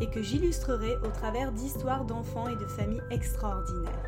et que j'illustrerai au travers d'histoires d'enfants et de familles extraordinaires.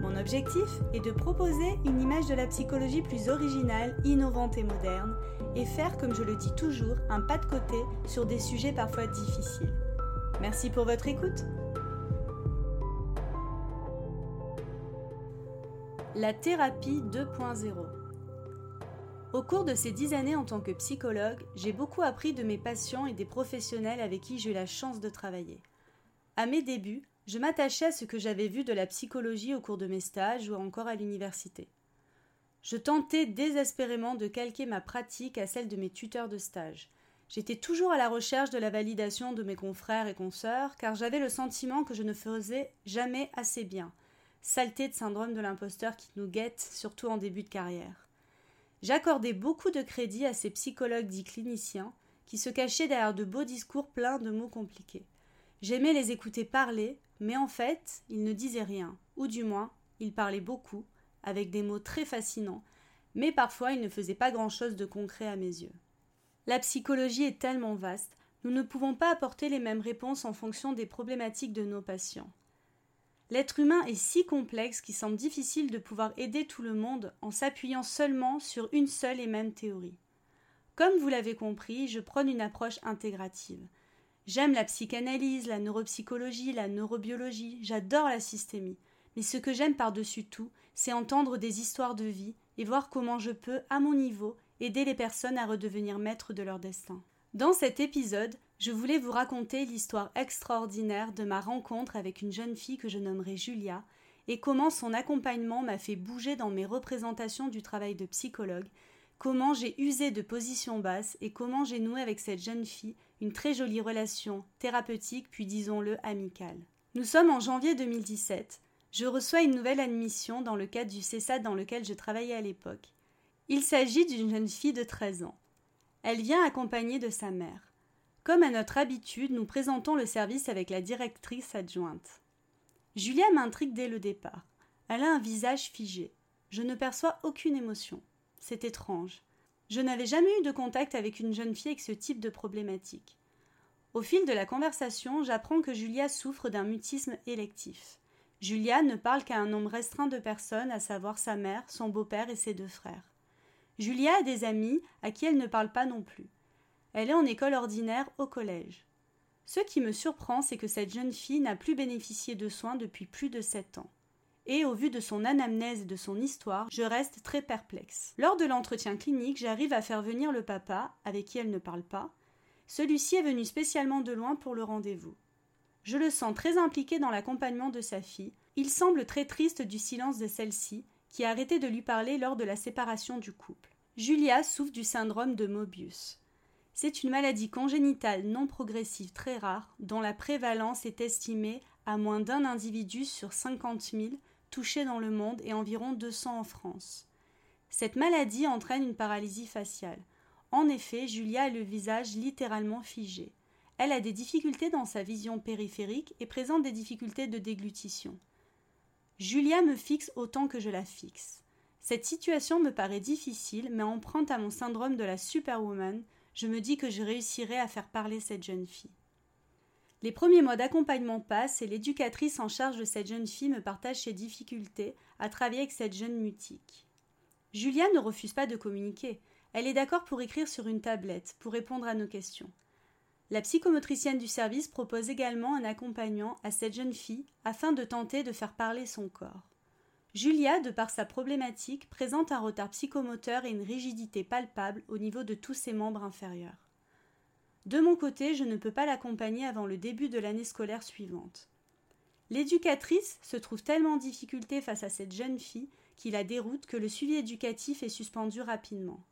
Mon objectif est de proposer une image de la psychologie plus originale, innovante et moderne, et faire, comme je le dis toujours, un pas de côté sur des sujets parfois difficiles. Merci pour votre écoute. La thérapie 2.0 au cours de ces dix années en tant que psychologue, j'ai beaucoup appris de mes patients et des professionnels avec qui j'ai eu la chance de travailler. À mes débuts, je m'attachais à ce que j'avais vu de la psychologie au cours de mes stages ou encore à l'université. Je tentais désespérément de calquer ma pratique à celle de mes tuteurs de stage. J'étais toujours à la recherche de la validation de mes confrères et consoeurs, car j'avais le sentiment que je ne faisais jamais assez bien. Saleté de syndrome de l'imposteur qui nous guette, surtout en début de carrière. J'accordais beaucoup de crédit à ces psychologues dits cliniciens qui se cachaient derrière de beaux discours pleins de mots compliqués. J'aimais les écouter parler, mais en fait, ils ne disaient rien, ou du moins, ils parlaient beaucoup, avec des mots très fascinants, mais parfois ils ne faisaient pas grand-chose de concret à mes yeux. La psychologie est tellement vaste, nous ne pouvons pas apporter les mêmes réponses en fonction des problématiques de nos patients. L'être humain est si complexe qu'il semble difficile de pouvoir aider tout le monde en s'appuyant seulement sur une seule et même théorie. Comme vous l'avez compris, je prône une approche intégrative. J'aime la psychanalyse, la neuropsychologie, la neurobiologie, j'adore la systémie. Mais ce que j'aime par-dessus tout, c'est entendre des histoires de vie et voir comment je peux, à mon niveau, aider les personnes à redevenir maîtres de leur destin. Dans cet épisode, je voulais vous raconter l'histoire extraordinaire de ma rencontre avec une jeune fille que je nommerai Julia, et comment son accompagnement m'a fait bouger dans mes représentations du travail de psychologue, comment j'ai usé de positions basses et comment j'ai noué avec cette jeune fille une très jolie relation thérapeutique puis disons-le amicale. Nous sommes en janvier 2017. Je reçois une nouvelle admission dans le cadre du CESAD dans lequel je travaillais à l'époque. Il s'agit d'une jeune fille de 13 ans. Elle vient accompagnée de sa mère. Comme à notre habitude, nous présentons le service avec la directrice adjointe. Julia m'intrigue dès le départ. Elle a un visage figé. Je ne perçois aucune émotion. C'est étrange. Je n'avais jamais eu de contact avec une jeune fille avec ce type de problématique. Au fil de la conversation, j'apprends que Julia souffre d'un mutisme électif. Julia ne parle qu'à un nombre restreint de personnes, à savoir sa mère, son beau-père et ses deux frères. Julia a des amis à qui elle ne parle pas non plus. Elle est en école ordinaire au collège. Ce qui me surprend, c'est que cette jeune fille n'a plus bénéficié de soins depuis plus de sept ans. Et au vu de son anamnèse et de son histoire, je reste très perplexe. Lors de l'entretien clinique, j'arrive à faire venir le papa, avec qui elle ne parle pas. Celui-ci est venu spécialement de loin pour le rendez-vous. Je le sens très impliqué dans l'accompagnement de sa fille. Il semble très triste du silence de celle-ci, qui a arrêté de lui parler lors de la séparation du couple. Julia souffre du syndrome de Mobius. C'est une maladie congénitale non progressive très rare, dont la prévalence est estimée à moins d'un individu sur 50 000 touchés dans le monde et environ 200 en France. Cette maladie entraîne une paralysie faciale. En effet, Julia a le visage littéralement figé. Elle a des difficultés dans sa vision périphérique et présente des difficultés de déglutition. Julia me fixe autant que je la fixe. Cette situation me paraît difficile, mais emprunte à mon syndrome de la superwoman je me dis que je réussirai à faire parler cette jeune fille. Les premiers mois d'accompagnement passent et l'éducatrice en charge de cette jeune fille me partage ses difficultés à travailler avec cette jeune mutique. Julia ne refuse pas de communiquer. Elle est d'accord pour écrire sur une tablette, pour répondre à nos questions. La psychomotricienne du service propose également un accompagnant à cette jeune fille afin de tenter de faire parler son corps. Julia, de par sa problématique, présente un retard psychomoteur et une rigidité palpable au niveau de tous ses membres inférieurs. De mon côté, je ne peux pas l'accompagner avant le début de l'année scolaire suivante. L'éducatrice se trouve tellement en difficulté face à cette jeune fille qu'il la déroute que le suivi éducatif est suspendu rapidement.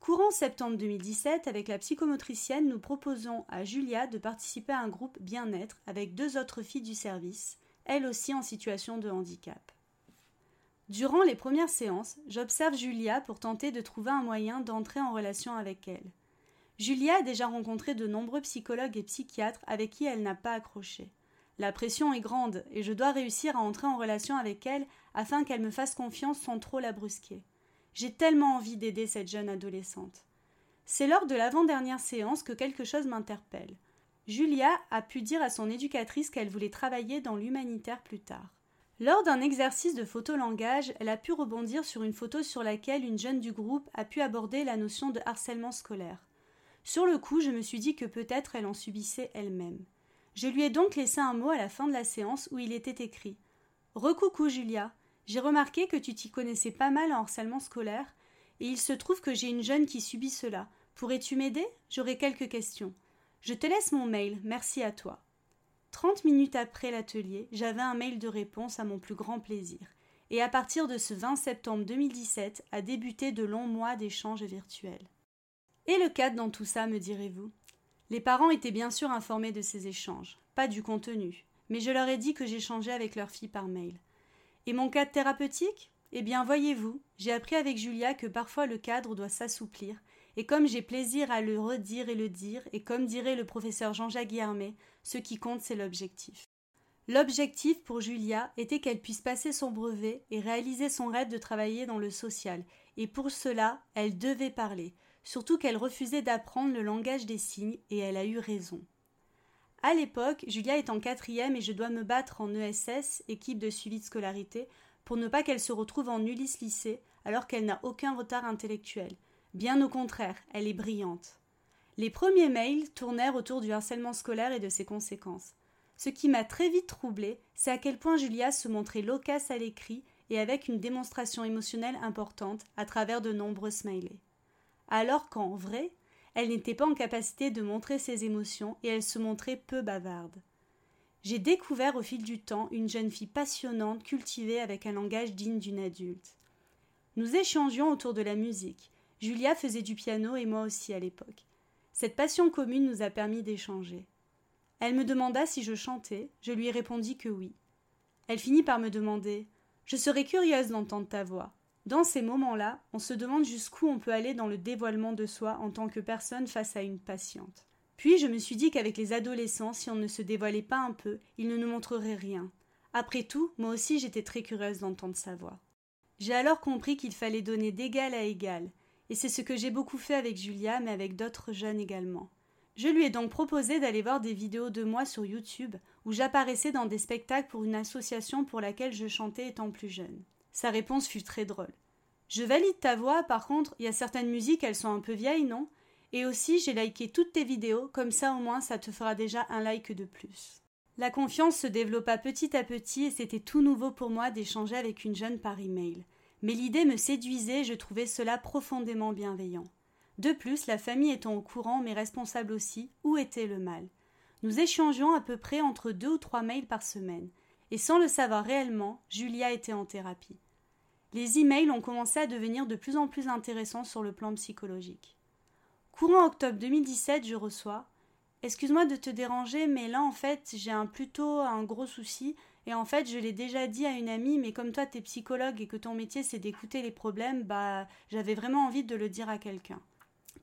Courant septembre 2017, avec la psychomotricienne, nous proposons à Julia de participer à un groupe bien-être avec deux autres filles du service, elle aussi en situation de handicap. Durant les premières séances, j'observe Julia pour tenter de trouver un moyen d'entrer en relation avec elle. Julia a déjà rencontré de nombreux psychologues et psychiatres avec qui elle n'a pas accroché. La pression est grande et je dois réussir à entrer en relation avec elle afin qu'elle me fasse confiance sans trop la brusquer. J'ai tellement envie d'aider cette jeune adolescente. C'est lors de l'avant-dernière séance que quelque chose m'interpelle. Julia a pu dire à son éducatrice qu'elle voulait travailler dans l'humanitaire plus tard. Lors d'un exercice de photolangage, elle a pu rebondir sur une photo sur laquelle une jeune du groupe a pu aborder la notion de harcèlement scolaire. Sur le coup, je me suis dit que peut-être elle en subissait elle-même. Je lui ai donc laissé un mot à la fin de la séance où il était écrit Recoucou Julia, j'ai remarqué que tu t'y connaissais pas mal en harcèlement scolaire, et il se trouve que j'ai une jeune qui subit cela. Pourrais-tu m'aider? J'aurais quelques questions. Je te laisse mon mail, merci à toi. Trente minutes après l'atelier, j'avais un mail de réponse à mon plus grand plaisir. Et à partir de ce 20 septembre 2017 a débuté de longs mois d'échanges virtuels. Et le cadre dans tout ça, me direz-vous? Les parents étaient bien sûr informés de ces échanges, pas du contenu, mais je leur ai dit que j'échangeais avec leur fille par mail. Et mon cadre thérapeutique? Eh bien, voyez-vous, j'ai appris avec Julia que parfois le cadre doit s'assouplir, et comme j'ai plaisir à le redire et le dire, et comme dirait le professeur Jean-Jacques Guillermet, ce qui compte c'est l'objectif. L'objectif pour Julia était qu'elle puisse passer son brevet et réaliser son rêve de travailler dans le social, et pour cela, elle devait parler, surtout qu'elle refusait d'apprendre le langage des signes, et elle a eu raison. À l'époque, Julia est en quatrième et je dois me battre en ESS, équipe de suivi de scolarité, pour ne pas qu'elle se retrouve en Ulysse lycée, alors qu'elle n'a aucun retard intellectuel. Bien au contraire, elle est brillante. Les premiers mails tournèrent autour du harcèlement scolaire et de ses conséquences. Ce qui m'a très vite troublée, c'est à quel point Julia se montrait loquace à l'écrit et avec une démonstration émotionnelle importante à travers de nombreux smileys. Alors qu'en vrai, elle n'était pas en capacité de montrer ses émotions et elle se montrait peu bavarde. J'ai découvert au fil du temps une jeune fille passionnante, cultivée avec un langage digne d'une adulte. Nous échangions autour de la musique. Julia faisait du piano et moi aussi à l'époque. Cette passion commune nous a permis d'échanger. Elle me demanda si je chantais, je lui répondis que oui. Elle finit par me demander Je serais curieuse d'entendre ta voix. Dans ces moments-là, on se demande jusqu'où on peut aller dans le dévoilement de soi en tant que personne face à une patiente. Puis je me suis dit qu'avec les adolescents, si on ne se dévoilait pas un peu, ils ne nous montreraient rien. Après tout, moi aussi j'étais très curieuse d'entendre sa voix. J'ai alors compris qu'il fallait donner d'égal à égal, et c'est ce que j'ai beaucoup fait avec Julia, mais avec d'autres jeunes également. Je lui ai donc proposé d'aller voir des vidéos de moi sur YouTube, où j'apparaissais dans des spectacles pour une association pour laquelle je chantais étant plus jeune. Sa réponse fut très drôle. Je valide ta voix, par contre, il y a certaines musiques, elles sont un peu vieilles, non? Et aussi, j'ai liké toutes tes vidéos, comme ça au moins ça te fera déjà un like de plus. La confiance se développa petit à petit et c'était tout nouveau pour moi d'échanger avec une jeune par email. Mais l'idée me séduisait, je trouvais cela profondément bienveillant. De plus, la famille étant au courant, mais responsable aussi, où était le mal? Nous échangions à peu près entre deux ou trois mails par semaine. Et sans le savoir réellement, Julia était en thérapie les emails ont commencé à devenir de plus en plus intéressants sur le plan psychologique. Courant octobre 2017, je reçois Excuse-moi de te déranger, mais là en fait j'ai un plutôt un gros souci et en fait je l'ai déjà dit à une amie, mais comme toi t'es psychologue et que ton métier c'est d'écouter les problèmes, bah j'avais vraiment envie de le dire à quelqu'un.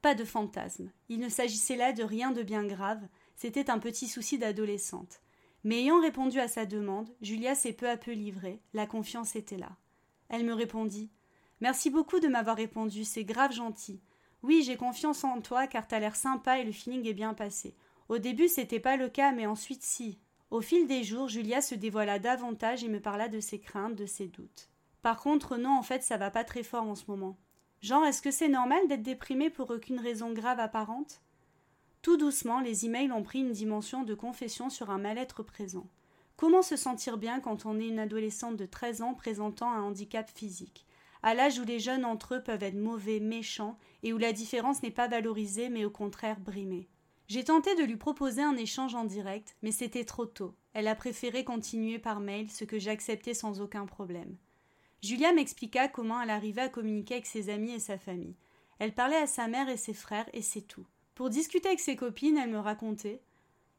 Pas de fantasme. Il ne s'agissait là de rien de bien grave, c'était un petit souci d'adolescente. Mais ayant répondu à sa demande, Julia s'est peu à peu livrée, la confiance était là. Elle me répondit. Merci beaucoup de m'avoir répondu, c'est grave gentil. Oui, j'ai confiance en toi car t'as l'air sympa et le feeling est bien passé. Au début, c'était pas le cas, mais ensuite si. Au fil des jours, Julia se dévoila davantage et me parla de ses craintes, de ses doutes. Par contre, non, en fait, ça va pas très fort en ce moment. Genre, est-ce que c'est normal d'être déprimé pour aucune raison grave apparente? Tout doucement, les emails ont pris une dimension de confession sur un mal-être présent. Comment se sentir bien quand on est une adolescente de 13 ans présentant un handicap physique? À l'âge où les jeunes entre eux peuvent être mauvais, méchants, et où la différence n'est pas valorisée mais au contraire brimée. J'ai tenté de lui proposer un échange en direct, mais c'était trop tôt. Elle a préféré continuer par mail, ce que j'ai accepté sans aucun problème. Julia m'expliqua comment elle arrivait à communiquer avec ses amis et sa famille. Elle parlait à sa mère et ses frères, et c'est tout. Pour discuter avec ses copines, elle me racontait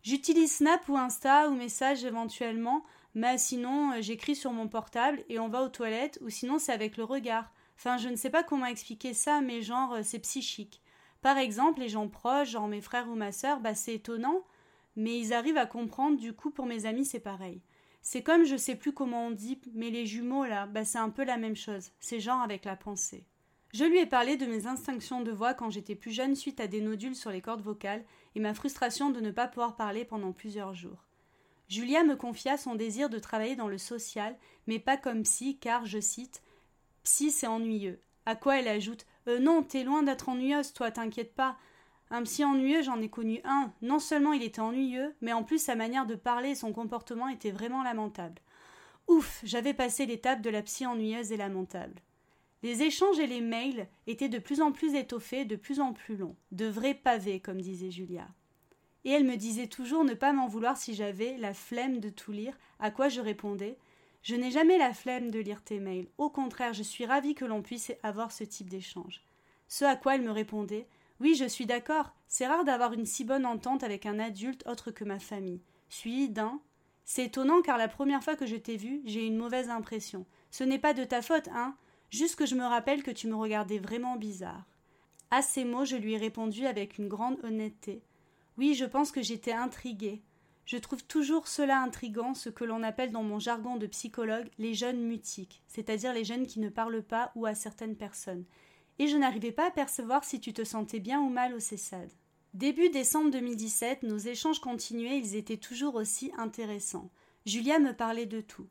J'utilise Snap ou Insta ou message éventuellement, Mais sinon, euh, j'écris sur mon portable et on va aux toilettes, ou sinon c'est avec le regard. Enfin, je ne sais pas comment expliquer ça, mais genre, euh, c'est psychique. Par exemple, les gens proches, genre mes frères ou ma sœur, bah c'est étonnant, mais ils arrivent à comprendre, du coup, pour mes amis, c'est pareil. C'est comme, je sais plus comment on dit, mais les jumeaux, là, bah c'est un peu la même chose. C'est genre avec la pensée. Je lui ai parlé de mes instinctions de voix quand j'étais plus jeune suite à des nodules sur les cordes vocales et ma frustration de ne pas pouvoir parler pendant plusieurs jours. Julia me confia son désir de travailler dans le social, mais pas comme psy, car, je cite, Psy, c'est ennuyeux. À quoi elle ajoute euh, Non, t'es loin d'être ennuyeuse, toi, t'inquiète pas. Un psy ennuyeux, j'en ai connu un. Non seulement il était ennuyeux, mais en plus sa manière de parler son comportement étaient vraiment lamentables. Ouf, j'avais passé l'étape de la psy ennuyeuse et lamentable. Les échanges et les mails étaient de plus en plus étoffés, de plus en plus longs, de vrais pavés, comme disait Julia. Et elle me disait toujours ne pas m'en vouloir si j'avais la flemme de tout lire, à quoi je répondais? Je n'ai jamais la flemme de lire tes mails. Au contraire, je suis ravie que l'on puisse avoir ce type d'échange. Ce à quoi elle me répondait Oui, je suis d'accord, c'est rare d'avoir une si bonne entente avec un adulte autre que ma famille. Suis d'un C'est étonnant car la première fois que je t'ai vu, j'ai une mauvaise impression. Ce n'est pas de ta faute, hein Juste que je me rappelle que tu me regardais vraiment bizarre. À ces mots, je lui ai répondu avec une grande honnêteté. Oui, je pense que j'étais intriguée. Je trouve toujours cela intrigant, ce que l'on appelle dans mon jargon de psychologue les jeunes mutiques, c'est-à-dire les jeunes qui ne parlent pas ou à certaines personnes. Et je n'arrivais pas à percevoir si tu te sentais bien ou mal au CESAD. Début décembre 2017, nos échanges continuaient, ils étaient toujours aussi intéressants. Julia me parlait de tout.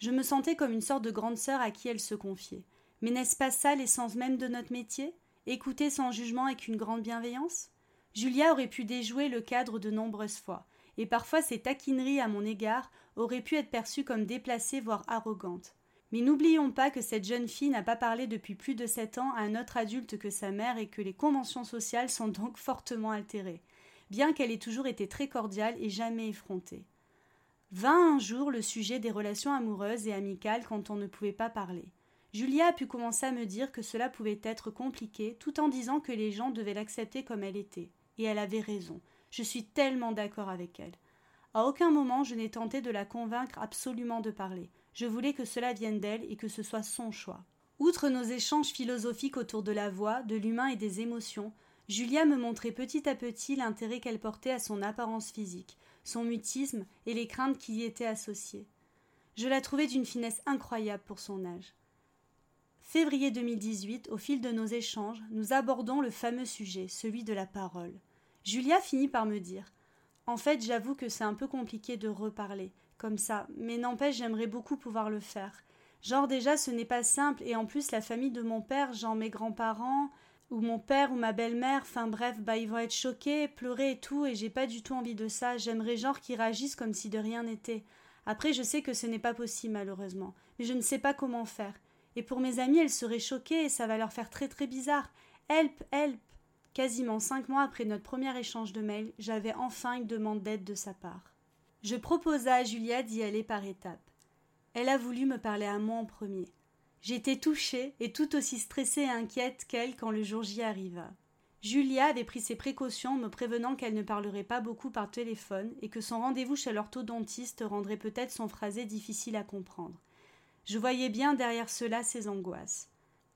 Je me sentais comme une sorte de grande sœur à qui elle se confiait. Mais n'est-ce pas ça l'essence même de notre métier? Écouter sans jugement avec une grande bienveillance? Julia aurait pu déjouer le cadre de nombreuses fois, et parfois ses taquineries à mon égard auraient pu être perçues comme déplacées, voire arrogantes. Mais n'oublions pas que cette jeune fille n'a pas parlé depuis plus de sept ans à un autre adulte que sa mère et que les conventions sociales sont donc fortement altérées, bien qu'elle ait toujours été très cordiale et jamais effrontée. Vint un jour le sujet des relations amoureuses et amicales quand on ne pouvait pas parler. Julia a pu commencer à me dire que cela pouvait être compliqué, tout en disant que les gens devaient l'accepter comme elle était. Et elle avait raison. Je suis tellement d'accord avec elle. À aucun moment je n'ai tenté de la convaincre absolument de parler. Je voulais que cela vienne d'elle et que ce soit son choix. Outre nos échanges philosophiques autour de la voix, de l'humain et des émotions, Julia me montrait petit à petit l'intérêt qu'elle portait à son apparence physique, son mutisme et les craintes qui y étaient associées. Je la trouvais d'une finesse incroyable pour son âge. Février 2018, au fil de nos échanges, nous abordons le fameux sujet, celui de la parole. Julia finit par me dire En fait, j'avoue que c'est un peu compliqué de reparler, comme ça, mais n'empêche, j'aimerais beaucoup pouvoir le faire. Genre, déjà, ce n'est pas simple, et en plus, la famille de mon père, genre mes grands-parents, ou mon père ou ma belle-mère, enfin bref, bah ils vont être choqués, pleurer et tout, et j'ai pas du tout envie de ça. J'aimerais genre qu'ils réagissent comme si de rien n'était. Après, je sais que ce n'est pas possible, malheureusement, mais je ne sais pas comment faire. Et pour mes amis, elles seraient choquées et ça va leur faire très très bizarre. Help, help Quasiment cinq mois après notre premier échange de mails, j'avais enfin une demande d'aide de sa part. Je proposa à Julia d'y aller par étapes. Elle a voulu me parler à moi en premier. J'étais touchée et tout aussi stressée et inquiète qu'elle quand le jour J arriva. Julia avait pris ses précautions me prévenant qu'elle ne parlerait pas beaucoup par téléphone et que son rendez-vous chez l'orthodontiste rendrait peut-être son phrasé difficile à comprendre. Je voyais bien derrière cela ses angoisses.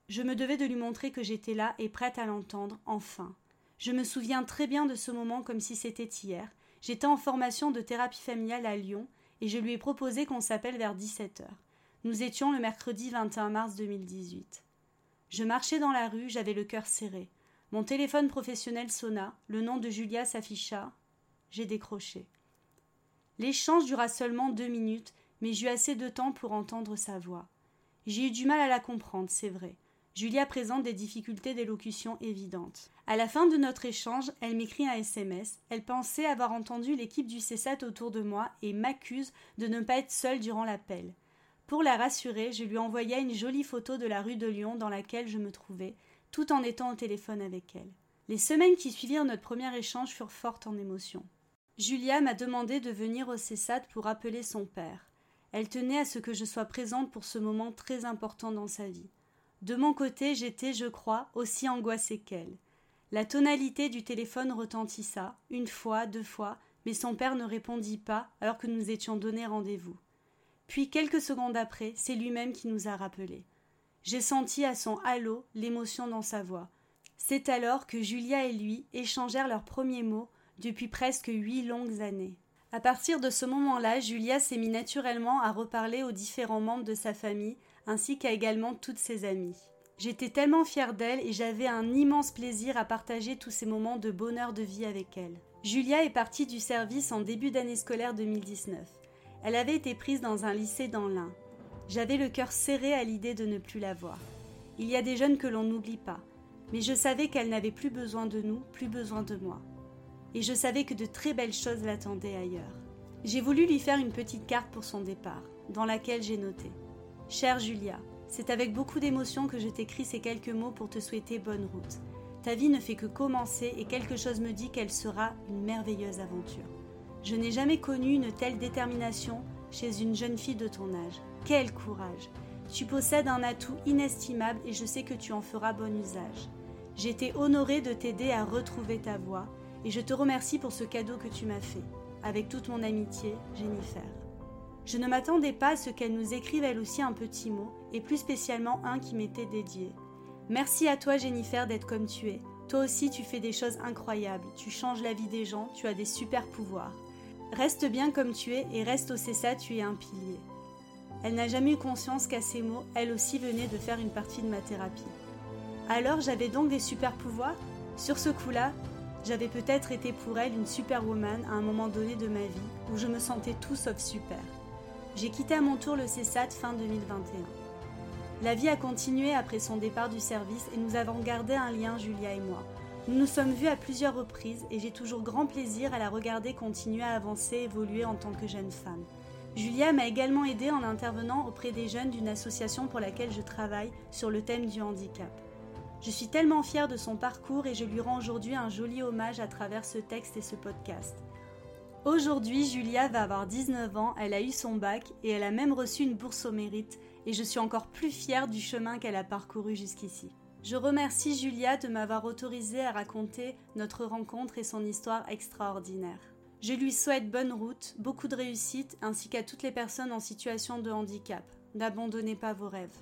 Je me devais de lui montrer que j'étais là et prête à l'entendre, enfin. Je me souviens très bien de ce moment comme si c'était hier. J'étais en formation de thérapie familiale à Lyon et je lui ai proposé qu'on s'appelle vers 17 heures. Nous étions le mercredi 21 mars 2018. Je marchais dans la rue, j'avais le cœur serré. Mon téléphone professionnel sonna, le nom de Julia s'afficha. J'ai décroché. L'échange dura seulement deux minutes mais j'eus assez de temps pour entendre sa voix. J'ai eu du mal à la comprendre, c'est vrai. Julia présente des difficultés d'élocution évidentes. À la fin de notre échange, elle m'écrit un SMS. Elle pensait avoir entendu l'équipe du CESAT autour de moi et m'accuse de ne pas être seule durant l'appel. Pour la rassurer, je lui envoyai une jolie photo de la rue de Lyon dans laquelle je me trouvais, tout en étant au téléphone avec elle. Les semaines qui suivirent notre premier échange furent fortes en émotions. Julia m'a demandé de venir au CESAT pour appeler son père. Elle tenait à ce que je sois présente pour ce moment très important dans sa vie. De mon côté, j'étais, je crois, aussi angoissée qu'elle. La tonalité du téléphone retentissa, une fois, deux fois, mais son père ne répondit pas alors que nous étions donné rendez-vous. Puis, quelques secondes après, c'est lui-même qui nous a rappelés. J'ai senti à son halo l'émotion dans sa voix. C'est alors que Julia et lui échangèrent leurs premiers mots depuis presque huit longues années. À partir de ce moment-là, Julia s'est mis naturellement à reparler aux différents membres de sa famille, ainsi qu'à également toutes ses amies. J'étais tellement fière d'elle et j'avais un immense plaisir à partager tous ces moments de bonheur de vie avec elle. Julia est partie du service en début d'année scolaire 2019. Elle avait été prise dans un lycée dans l'Ain. J'avais le cœur serré à l'idée de ne plus la voir. Il y a des jeunes que l'on n'oublie pas, mais je savais qu'elle n'avait plus besoin de nous, plus besoin de moi. Et je savais que de très belles choses l'attendaient ailleurs. J'ai voulu lui faire une petite carte pour son départ, dans laquelle j'ai noté Chère Julia, c'est avec beaucoup d'émotion que je t'écris ces quelques mots pour te souhaiter bonne route. Ta vie ne fait que commencer et quelque chose me dit qu'elle sera une merveilleuse aventure. Je n'ai jamais connu une telle détermination chez une jeune fille de ton âge. Quel courage Tu possèdes un atout inestimable et je sais que tu en feras bon usage. Été honorée de t'aider à retrouver ta voie et je te remercie pour ce cadeau que tu m'as fait. Avec toute mon amitié, Jennifer. Je ne m'attendais pas à ce qu'elle nous écrive elle aussi un petit mot, et plus spécialement un qui m'était dédié. Merci à toi Jennifer d'être comme tu es. Toi aussi tu fais des choses incroyables, tu changes la vie des gens, tu as des super pouvoirs. Reste bien comme tu es et reste au CESA, tu es un pilier. Elle n'a jamais eu conscience qu'à ces mots, elle aussi venait de faire une partie de ma thérapie. Alors j'avais donc des super pouvoirs? Sur ce coup-là, j'avais peut-être été pour elle une superwoman à un moment donné de ma vie où je me sentais tout sauf super. J'ai quitté à mon tour le CESAT fin 2021. La vie a continué après son départ du service et nous avons gardé un lien, Julia et moi. Nous nous sommes vus à plusieurs reprises et j'ai toujours grand plaisir à la regarder continuer à avancer, évoluer en tant que jeune femme. Julia m'a également aidée en intervenant auprès des jeunes d'une association pour laquelle je travaille sur le thème du handicap. Je suis tellement fière de son parcours et je lui rends aujourd'hui un joli hommage à travers ce texte et ce podcast. Aujourd'hui, Julia va avoir 19 ans, elle a eu son bac et elle a même reçu une bourse au mérite et je suis encore plus fière du chemin qu'elle a parcouru jusqu'ici. Je remercie Julia de m'avoir autorisé à raconter notre rencontre et son histoire extraordinaire. Je lui souhaite bonne route, beaucoup de réussite ainsi qu'à toutes les personnes en situation de handicap. N'abandonnez pas vos rêves.